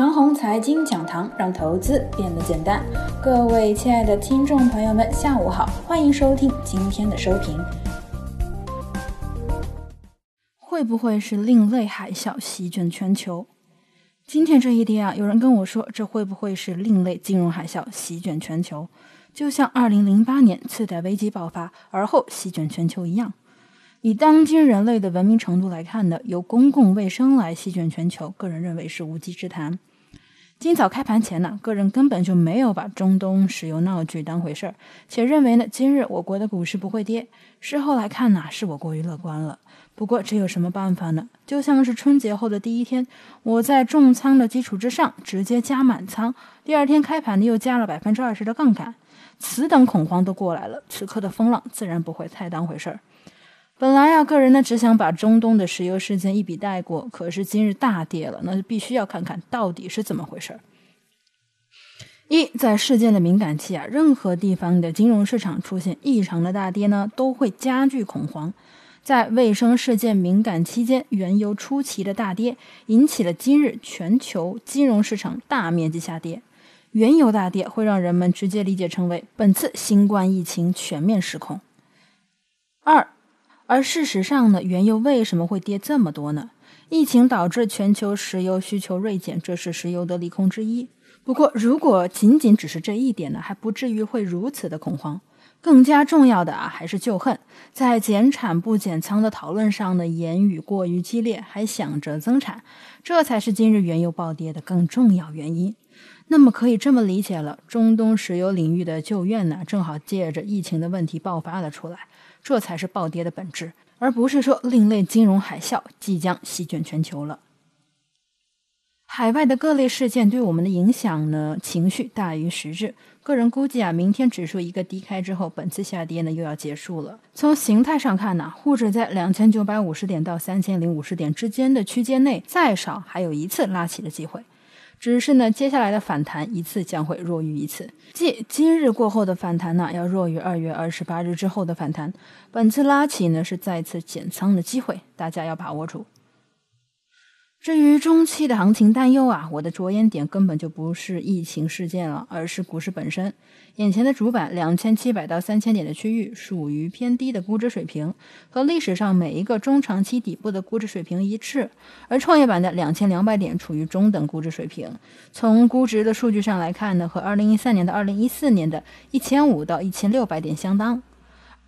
长虹财经讲堂，让投资变得简单。各位亲爱的听众朋友们，下午好，欢迎收听今天的收评。会不会是另类海啸席卷全球？今天这一天啊，有人跟我说，这会不会是另类金融海啸席卷全球？就像二零零八年次贷危机爆发而后席卷全球一样。以当今人类的文明程度来看呢，由公共卫生来席卷全球，个人认为是无稽之谈。今早开盘前呢，个人根本就没有把中东石油闹剧当回事儿，且认为呢，今日我国的股市不会跌。事后来看呢，是我过于乐观了。不过这有什么办法呢？就像是春节后的第一天，我在重仓的基础之上直接加满仓，第二天开盘呢又加了百分之二十的杠杆，此等恐慌都过来了，此刻的风浪自然不会太当回事儿。本来啊，个人呢只想把中东的石油事件一笔带过，可是今日大跌了，那就必须要看看到底是怎么回事儿。一，在事件的敏感期啊，任何地方的金融市场出现异常的大跌呢，都会加剧恐慌。在卫生事件敏感期间，原油出奇的大跌引起了今日全球金融市场大面积下跌。原油大跌会让人们直接理解成为本次新冠疫情全面失控。二。而事实上呢，原油为什么会跌这么多呢？疫情导致全球石油需求锐减，这是石油的利空之一。不过，如果仅仅只是这一点呢，还不至于会如此的恐慌。更加重要的啊，还是旧恨，在减产不减仓的讨论上呢，言语过于激烈，还想着增产，这才是今日原油暴跌的更重要原因。那么可以这么理解了，中东石油领域的旧怨呢，正好借着疫情的问题爆发了出来。这才是暴跌的本质，而不是说另类金融海啸即将席卷全球了。海外的各类事件对我们的影响呢，情绪大于实质。个人估计啊，明天指数一个低开之后，本次下跌呢又要结束了。从形态上看呢，沪指在两千九百五十点到三千零五十点之间的区间内，再少还有一次拉起的机会。只是呢，接下来的反弹一次将会弱于一次，即今日过后的反弹呢，要弱于二月二十八日之后的反弹。本次拉起呢，是再次减仓的机会，大家要把握住。至于中期的行情担忧啊，我的着眼点根本就不是疫情事件了，而是股市本身。眼前的主板两千七百到三千点的区域属于偏低的估值水平，和历史上每一个中长期底部的估值水平一致。而创业板的两千两百点处于中等估值水平。从估值的数据上来看呢，和二零一三年到二零一四年的一千五到一千六百点相当。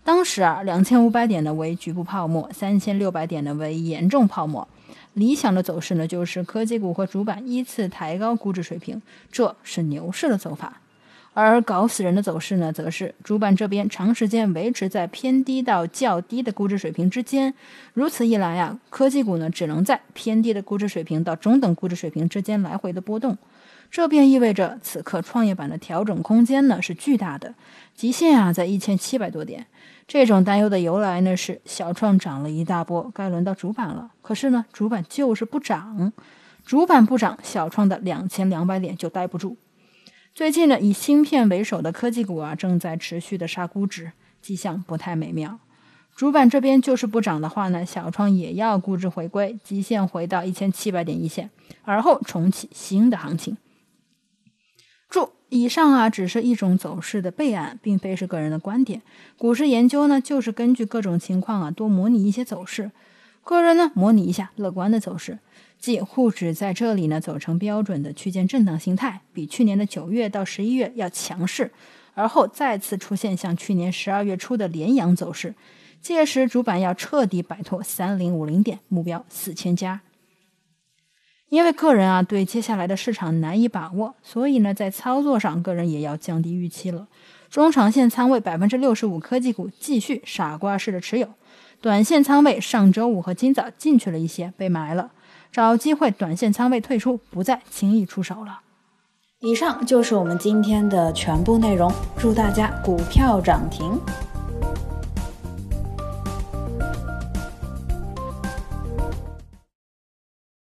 当时啊，两千五百点呢为局部泡沫，三千六百点呢为严重泡沫。理想的走势呢，就是科技股和主板依次抬高估值水平，这是牛市的走法；而搞死人的走势呢，则是主板这边长时间维持在偏低到较低的估值水平之间。如此一来啊，科技股呢只能在偏低的估值水平到中等估值水平之间来回的波动，这便意味着此刻创业板的调整空间呢是巨大的，极限啊在一千七百多点。这种担忧的由来呢，是小创涨了一大波，该轮到主板了。可是呢，主板就是不涨，主板不涨，小创的两千两百点就待不住。最近呢，以芯片为首的科技股啊，正在持续的杀估值，迹象不太美妙。主板这边就是不涨的话呢，小创也要估值回归，极限回到一千七百点一线，而后重启新的行情。注。以上啊，只是一种走势的备案，并非是个人的观点。股市研究呢，就是根据各种情况啊，多模拟一些走势。个人呢，模拟一下乐观的走势，即沪指在这里呢，走成标准的区间震荡形态，比去年的九月到十一月要强势，而后再次出现像去年十二月初的连阳走势。届时主板要彻底摆脱三零五零点目标四千家。因为个人啊对接下来的市场难以把握，所以呢在操作上个人也要降低预期了。中长线仓位百分之六十五科技股继续傻瓜式的持有，短线仓位上周五和今早进去了一些被埋了，找机会短线仓位退出，不再轻易出手了。以上就是我们今天的全部内容，祝大家股票涨停。